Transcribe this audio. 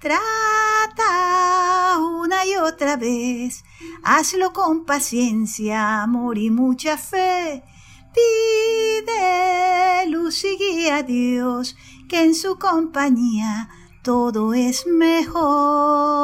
Trata una y otra vez, hazlo con paciencia, amor y mucha fe. Pide luz y guía a Dios, que en su compañía todo es mejor.